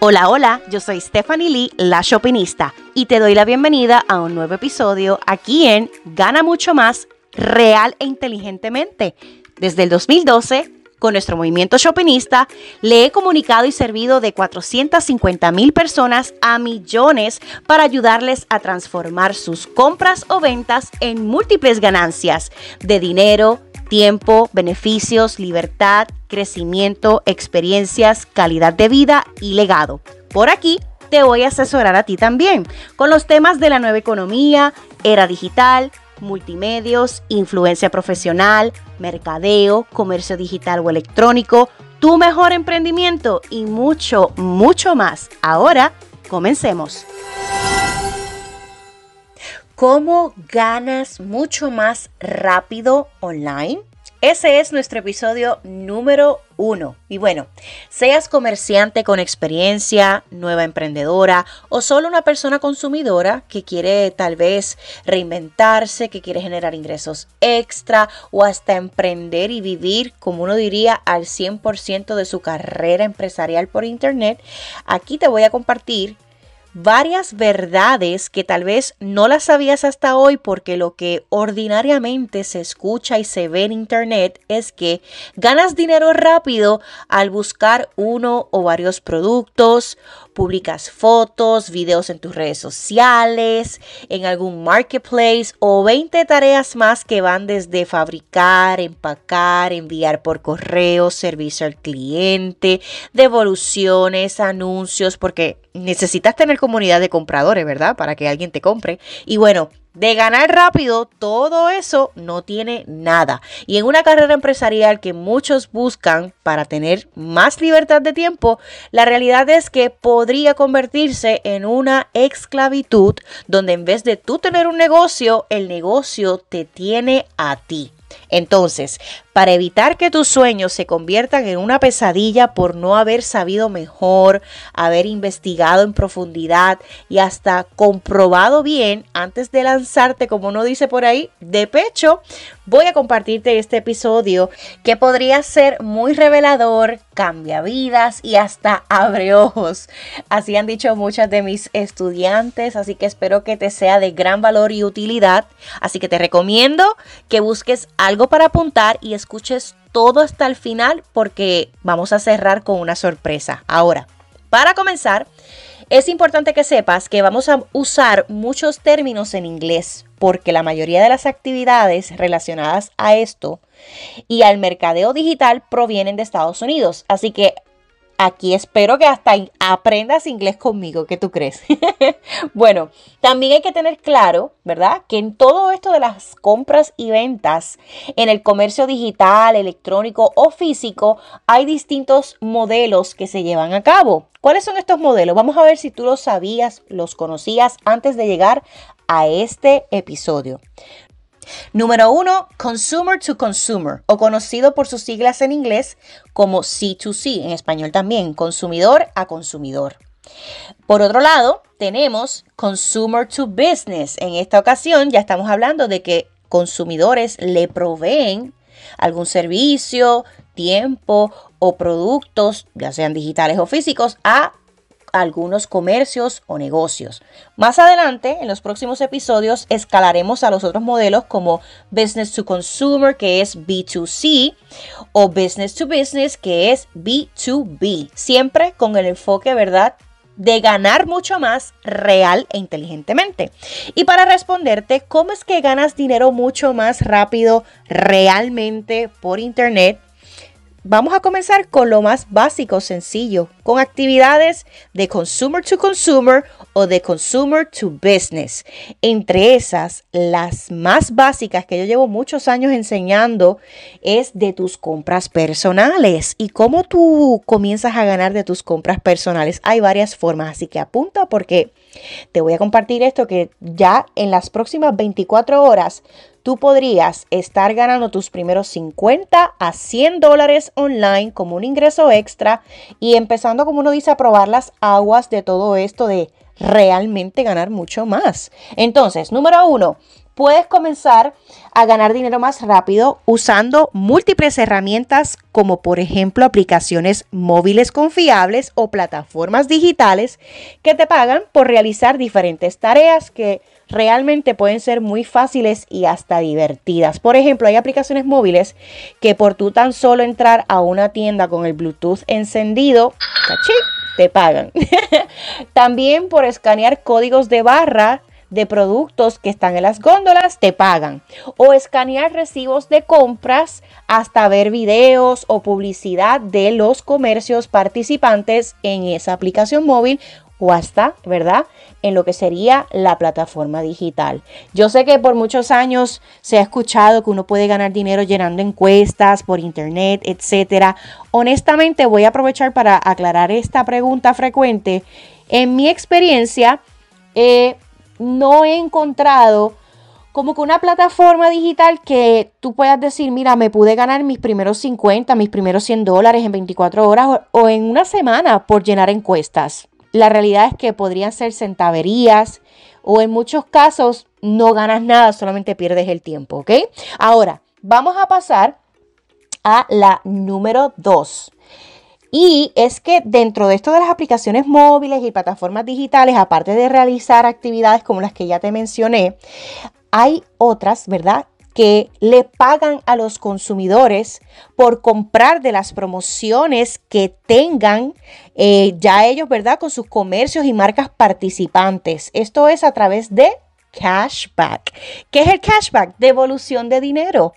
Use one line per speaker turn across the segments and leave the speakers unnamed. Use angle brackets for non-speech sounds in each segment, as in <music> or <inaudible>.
Hola, hola, yo soy Stephanie Lee, la Shopinista, y te doy la bienvenida a un nuevo episodio aquí en Gana Mucho Más, Real e Inteligentemente. Desde el 2012, con nuestro movimiento Shopinista, le he comunicado y servido de 450 mil personas a millones para ayudarles a transformar sus compras o ventas en múltiples ganancias de dinero, tiempo, beneficios, libertad, crecimiento, experiencias, calidad de vida y legado. Por aquí te voy a asesorar a ti también con los temas de la nueva economía, era digital, multimedios, influencia profesional, mercadeo, comercio digital o electrónico, tu mejor emprendimiento y mucho, mucho más. Ahora, comencemos. ¿Cómo ganas mucho más rápido online? Ese es nuestro episodio número uno. Y bueno, seas comerciante con experiencia, nueva emprendedora o solo una persona consumidora que quiere tal vez reinventarse, que quiere generar ingresos extra o hasta emprender y vivir, como uno diría, al 100% de su carrera empresarial por internet, aquí te voy a compartir varias verdades que tal vez no las sabías hasta hoy porque lo que ordinariamente se escucha y se ve en internet es que ganas dinero rápido al buscar uno o varios productos publicas fotos, videos en tus redes sociales, en algún marketplace o 20 tareas más que van desde fabricar, empacar, enviar por correo, servicio al cliente, devoluciones, anuncios, porque necesitas tener comunidad de compradores, ¿verdad? Para que alguien te compre. Y bueno, de ganar rápido, todo eso no tiene nada. Y en una carrera empresarial que muchos buscan para tener más libertad de tiempo, la realidad es que podría convertirse en una esclavitud donde en vez de tú tener un negocio, el negocio te tiene a ti. Entonces, para evitar que tus sueños se conviertan en una pesadilla por no haber sabido mejor, haber investigado en profundidad y hasta comprobado bien antes de lanzarte, como uno dice por ahí, de pecho, voy a compartirte este episodio que podría ser muy revelador, cambia vidas y hasta abre ojos. Así han dicho muchas de mis estudiantes, así que espero que te sea de gran valor y utilidad. Así que te recomiendo que busques algo para apuntar y escuches todo hasta el final porque vamos a cerrar con una sorpresa. Ahora, para comenzar, es importante que sepas que vamos a usar muchos términos en inglés porque la mayoría de las actividades relacionadas a esto y al mercadeo digital provienen de Estados Unidos. Así que Aquí espero que hasta aprendas inglés conmigo, ¿qué tú crees? <laughs> bueno, también hay que tener claro, ¿verdad? Que en todo esto de las compras y ventas, en el comercio digital, electrónico o físico, hay distintos modelos que se llevan a cabo. ¿Cuáles son estos modelos? Vamos a ver si tú los sabías, los conocías antes de llegar a este episodio. Número uno, Consumer to Consumer, o conocido por sus siglas en inglés como C2C, en español también, consumidor a consumidor. Por otro lado, tenemos Consumer to Business. En esta ocasión ya estamos hablando de que consumidores le proveen algún servicio, tiempo o productos, ya sean digitales o físicos, a algunos comercios o negocios. Más adelante, en los próximos episodios, escalaremos a los otros modelos como Business to Consumer, que es B2C, o Business to Business, que es B2B, siempre con el enfoque, ¿verdad? de ganar mucho más real e inteligentemente. Y para responderte, ¿cómo es que ganas dinero mucho más rápido realmente por Internet? Vamos a comenzar con lo más básico, sencillo, con actividades de consumer to consumer o de consumer to business. Entre esas, las más básicas que yo llevo muchos años enseñando es de tus compras personales y cómo tú comienzas a ganar de tus compras personales. Hay varias formas, así que apunta porque te voy a compartir esto que ya en las próximas 24 horas tú podrías estar ganando tus primeros 50 a 100 dólares online como un ingreso extra y empezando, como uno dice, a probar las aguas de todo esto de realmente ganar mucho más. Entonces, número uno, puedes comenzar a ganar dinero más rápido usando múltiples herramientas como por ejemplo aplicaciones móviles confiables o plataformas digitales que te pagan por realizar diferentes tareas que realmente pueden ser muy fáciles y hasta divertidas. Por ejemplo, hay aplicaciones móviles que por tú tan solo entrar a una tienda con el Bluetooth encendido, te pagan. <laughs> También por escanear códigos de barra de productos que están en las góndolas, te pagan. O escanear recibos de compras hasta ver videos o publicidad de los comercios participantes en esa aplicación móvil o hasta, ¿verdad? En lo que sería la plataforma digital. Yo sé que por muchos años se ha escuchado que uno puede ganar dinero llenando encuestas por internet, etcétera. Honestamente, voy a aprovechar para aclarar esta pregunta frecuente. En mi experiencia, eh, no he encontrado como que una plataforma digital que tú puedas decir, mira, me pude ganar mis primeros 50, mis primeros 100 dólares en 24 horas o, en una semana por llenar encuestas. La realidad es que podrían ser centaverías o en muchos casos no ganas nada, solamente pierdes el tiempo, ¿ok? Ahora, vamos a pasar a la número 2. Y es que dentro de esto de las aplicaciones móviles y plataformas digitales, aparte de realizar actividades como las que ya te mencioné, hay otras, ¿verdad? Que le pagan a los consumidores por comprar de las promociones que tengan eh, ya ellos, ¿verdad? Con sus comercios y marcas participantes. Esto es a través de cashback. ¿Qué es el cashback? Devolución de dinero.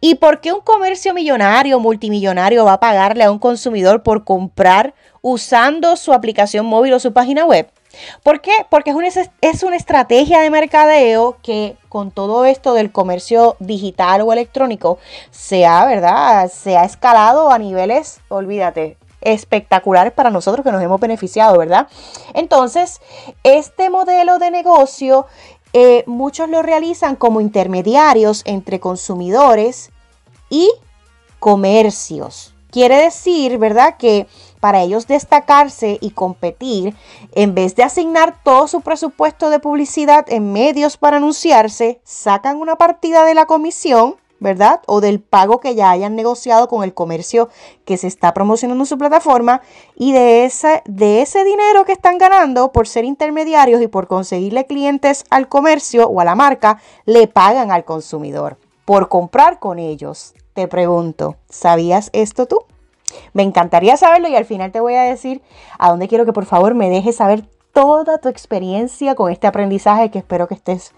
¿Y por qué un comercio millonario, multimillonario va a pagarle a un consumidor por comprar usando su aplicación móvil o su página web? ¿Por qué? Porque es una, es una estrategia de mercadeo que con todo esto del comercio digital o electrónico se ha, ¿verdad? Se ha escalado a niveles, olvídate, espectaculares para nosotros que nos hemos beneficiado, ¿verdad? Entonces, este modelo de negocio eh, muchos lo realizan como intermediarios entre consumidores y comercios. Quiere decir, ¿verdad?, que para ellos destacarse y competir, en vez de asignar todo su presupuesto de publicidad en medios para anunciarse, sacan una partida de la comisión ¿verdad? O del pago que ya hayan negociado con el comercio que se está promocionando en su plataforma y de ese, de ese dinero que están ganando por ser intermediarios y por conseguirle clientes al comercio o a la marca, le pagan al consumidor por comprar con ellos. Te pregunto, ¿sabías esto tú? Me encantaría saberlo y al final te voy a decir a dónde quiero que por favor me dejes saber toda tu experiencia con este aprendizaje que espero que estés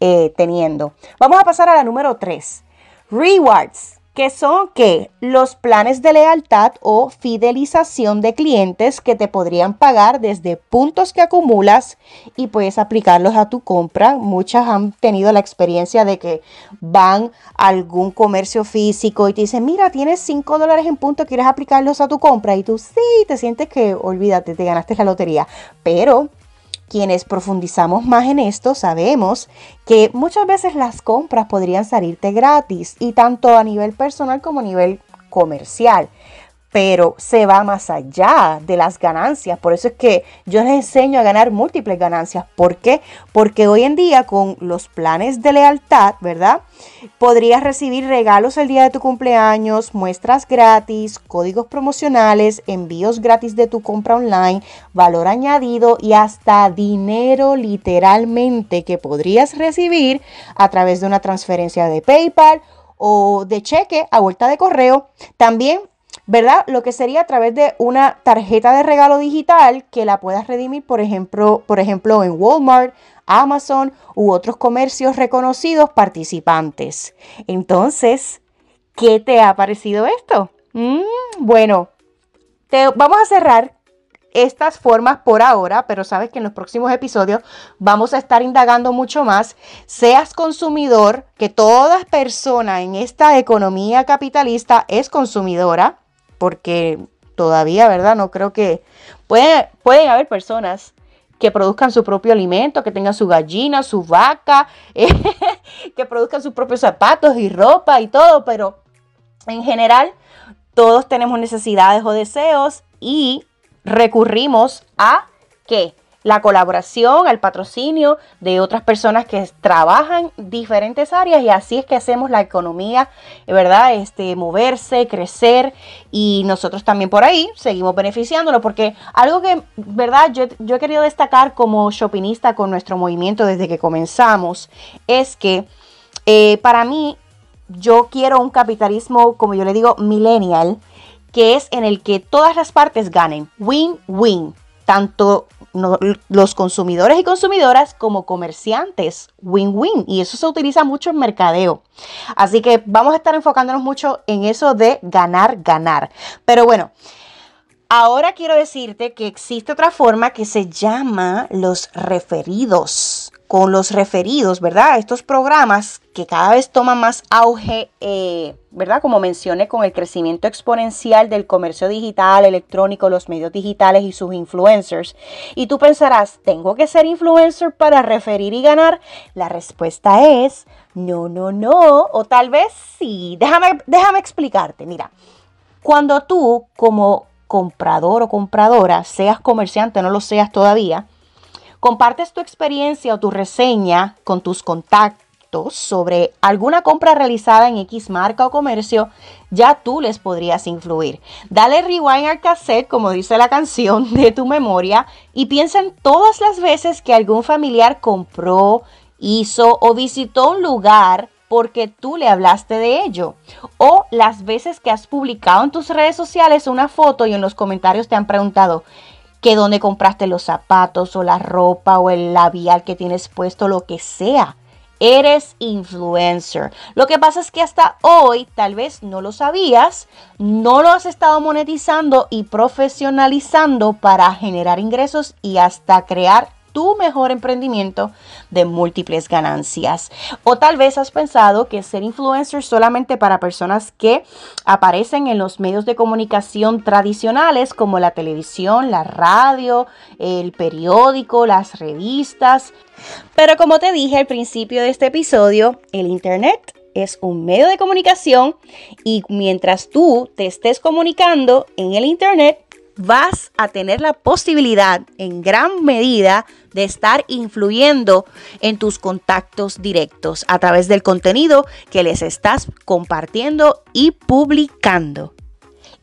eh, teniendo. Vamos a pasar a la número 3. Rewards, que son que los planes de lealtad o fidelización de clientes que te podrían pagar desde puntos que acumulas y puedes aplicarlos a tu compra. Muchas han tenido la experiencia de que van a algún comercio físico y te dicen, mira, tienes 5 dólares en puntos, quieres aplicarlos a tu compra y tú sí, te sientes que, olvídate, te ganaste la lotería. Pero quienes profundizamos más en esto sabemos que muchas veces las compras podrían salirte gratis y tanto a nivel personal como a nivel comercial pero se va más allá de las ganancias. Por eso es que yo les enseño a ganar múltiples ganancias. ¿Por qué? Porque hoy en día con los planes de lealtad, ¿verdad? Podrías recibir regalos el día de tu cumpleaños, muestras gratis, códigos promocionales, envíos gratis de tu compra online, valor añadido y hasta dinero literalmente que podrías recibir a través de una transferencia de PayPal o de cheque a vuelta de correo. También ¿verdad? Lo que sería a través de una tarjeta de regalo digital que la puedas redimir, por ejemplo, por ejemplo en Walmart, Amazon u otros comercios reconocidos participantes. Entonces, ¿qué te ha parecido esto? Mm, bueno, te, vamos a cerrar estas formas por ahora, pero sabes que en los próximos episodios vamos a estar indagando mucho más. Seas consumidor, que toda persona en esta economía capitalista es consumidora, porque todavía, ¿verdad? No creo que... Puede, pueden haber personas que produzcan su propio alimento, que tengan su gallina, su vaca, <laughs> que produzcan sus propios zapatos y ropa y todo, pero en general todos tenemos necesidades o deseos y recurrimos a qué? La colaboración, al patrocinio de otras personas que trabajan diferentes áreas y así es que hacemos la economía, ¿verdad? Este, moverse, crecer y nosotros también por ahí seguimos beneficiándolo porque algo que, ¿verdad? Yo, yo he querido destacar como shoppingista con nuestro movimiento desde que comenzamos es que eh, para mí yo quiero un capitalismo, como yo le digo, millennial, que es en el que todas las partes ganen, win-win, tanto los consumidores y consumidoras como comerciantes, win-win, y eso se utiliza mucho en mercadeo. Así que vamos a estar enfocándonos mucho en eso de ganar, ganar. Pero bueno, ahora quiero decirte que existe otra forma que se llama los referidos con los referidos, ¿verdad? Estos programas que cada vez toman más auge, eh, ¿verdad? Como mencioné, con el crecimiento exponencial del comercio digital, electrónico, los medios digitales y sus influencers. Y tú pensarás, ¿tengo que ser influencer para referir y ganar? La respuesta es no, no, no, o tal vez sí. Déjame, déjame explicarte, mira. Cuando tú como comprador o compradora, seas comerciante, no lo seas todavía, compartes tu experiencia o tu reseña con tus contactos sobre alguna compra realizada en X marca o comercio, ya tú les podrías influir. Dale rewind al cassette, como dice la canción, de tu memoria y piensa en todas las veces que algún familiar compró, hizo o visitó un lugar porque tú le hablaste de ello. O las veces que has publicado en tus redes sociales una foto y en los comentarios te han preguntado, que donde compraste los zapatos o la ropa o el labial que tienes puesto, lo que sea. Eres influencer. Lo que pasa es que hasta hoy tal vez no lo sabías, no lo has estado monetizando y profesionalizando para generar ingresos y hasta crear tu mejor emprendimiento de múltiples ganancias. O tal vez has pensado que ser influencer solamente para personas que aparecen en los medios de comunicación tradicionales como la televisión, la radio, el periódico, las revistas. Pero como te dije al principio de este episodio, el Internet es un medio de comunicación y mientras tú te estés comunicando en el Internet, vas a tener la posibilidad en gran medida de estar influyendo en tus contactos directos a través del contenido que les estás compartiendo y publicando.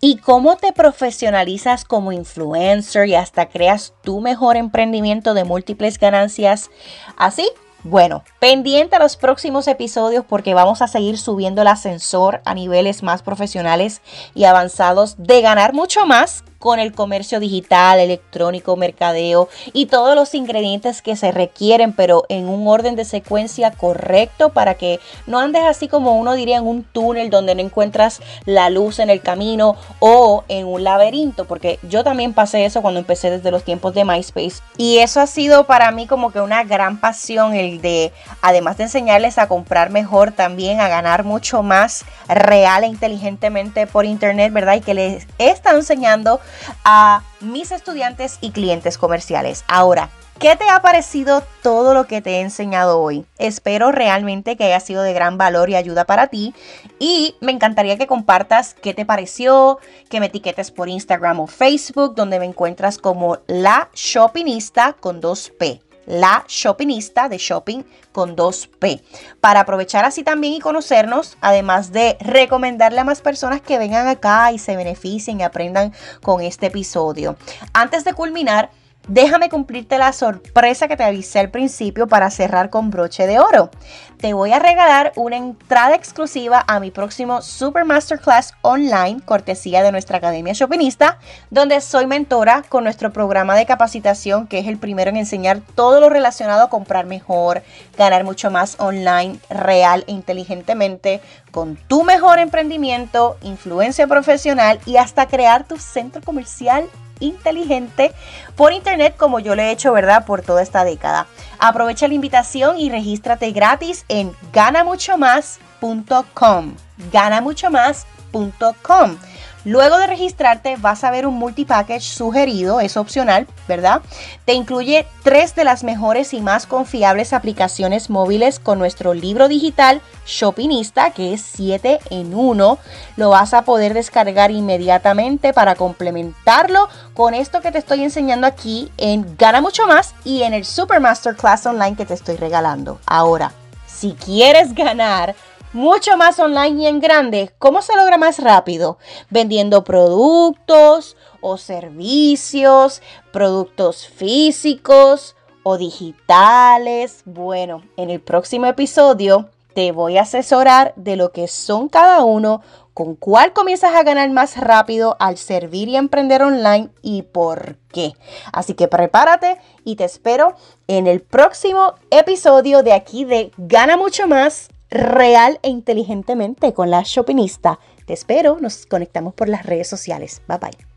¿Y cómo te profesionalizas como influencer y hasta creas tu mejor emprendimiento de múltiples ganancias? Así bueno, pendiente a los próximos episodios porque vamos a seguir subiendo el ascensor a niveles más profesionales y avanzados de ganar mucho más con el comercio digital, electrónico, mercadeo y todos los ingredientes que se requieren, pero en un orden de secuencia correcto para que no andes así como uno diría en un túnel donde no encuentras la luz en el camino o en un laberinto, porque yo también pasé eso cuando empecé desde los tiempos de MySpace y eso ha sido para mí como que una gran pasión el de, además de enseñarles a comprar mejor, también a ganar mucho más real e inteligentemente por internet, ¿verdad? Y que les he estado enseñando a mis estudiantes y clientes comerciales. Ahora, ¿Qué te ha parecido todo lo que te he enseñado hoy? Espero realmente que haya sido de gran valor y ayuda para ti. Y me encantaría que compartas qué te pareció, que me etiquetes por Instagram o Facebook, donde me encuentras como la shoppingista con 2P la shoppingista de shopping con 2P. Para aprovechar así también y conocernos, además de recomendarle a más personas que vengan acá y se beneficien y aprendan con este episodio. Antes de culminar, Déjame cumplirte la sorpresa que te avisé al principio para cerrar con broche de oro. Te voy a regalar una entrada exclusiva a mi próximo Super Masterclass online, cortesía de nuestra Academia Shoppingista, donde soy mentora con nuestro programa de capacitación, que es el primero en enseñar todo lo relacionado a comprar mejor, ganar mucho más online, real e inteligentemente, con tu mejor emprendimiento, influencia profesional y hasta crear tu centro comercial inteligente por internet como yo lo he hecho, ¿verdad? Por toda esta década. Aprovecha la invitación y regístrate gratis en ganamuchomás.com. Ganamuchomás.com. Luego de registrarte vas a ver un multipackage sugerido, es opcional, ¿verdad? Te incluye tres de las mejores y más confiables aplicaciones móviles con nuestro libro digital Shoppingista, que es 7 en 1. Lo vas a poder descargar inmediatamente para complementarlo con esto que te estoy enseñando aquí en Gana Mucho Más y en el Super Masterclass Online que te estoy regalando. Ahora, si quieres ganar mucho más online y en grande, ¿cómo se logra más rápido? Vendiendo productos o servicios, productos físicos o digitales. Bueno, en el próximo episodio te voy a asesorar de lo que son cada uno, con cuál comienzas a ganar más rápido al servir y emprender online y por qué. Así que prepárate y te espero en el próximo episodio de aquí de Gana mucho más real e inteligentemente con la shoppingista. Te espero, nos conectamos por las redes sociales. Bye bye.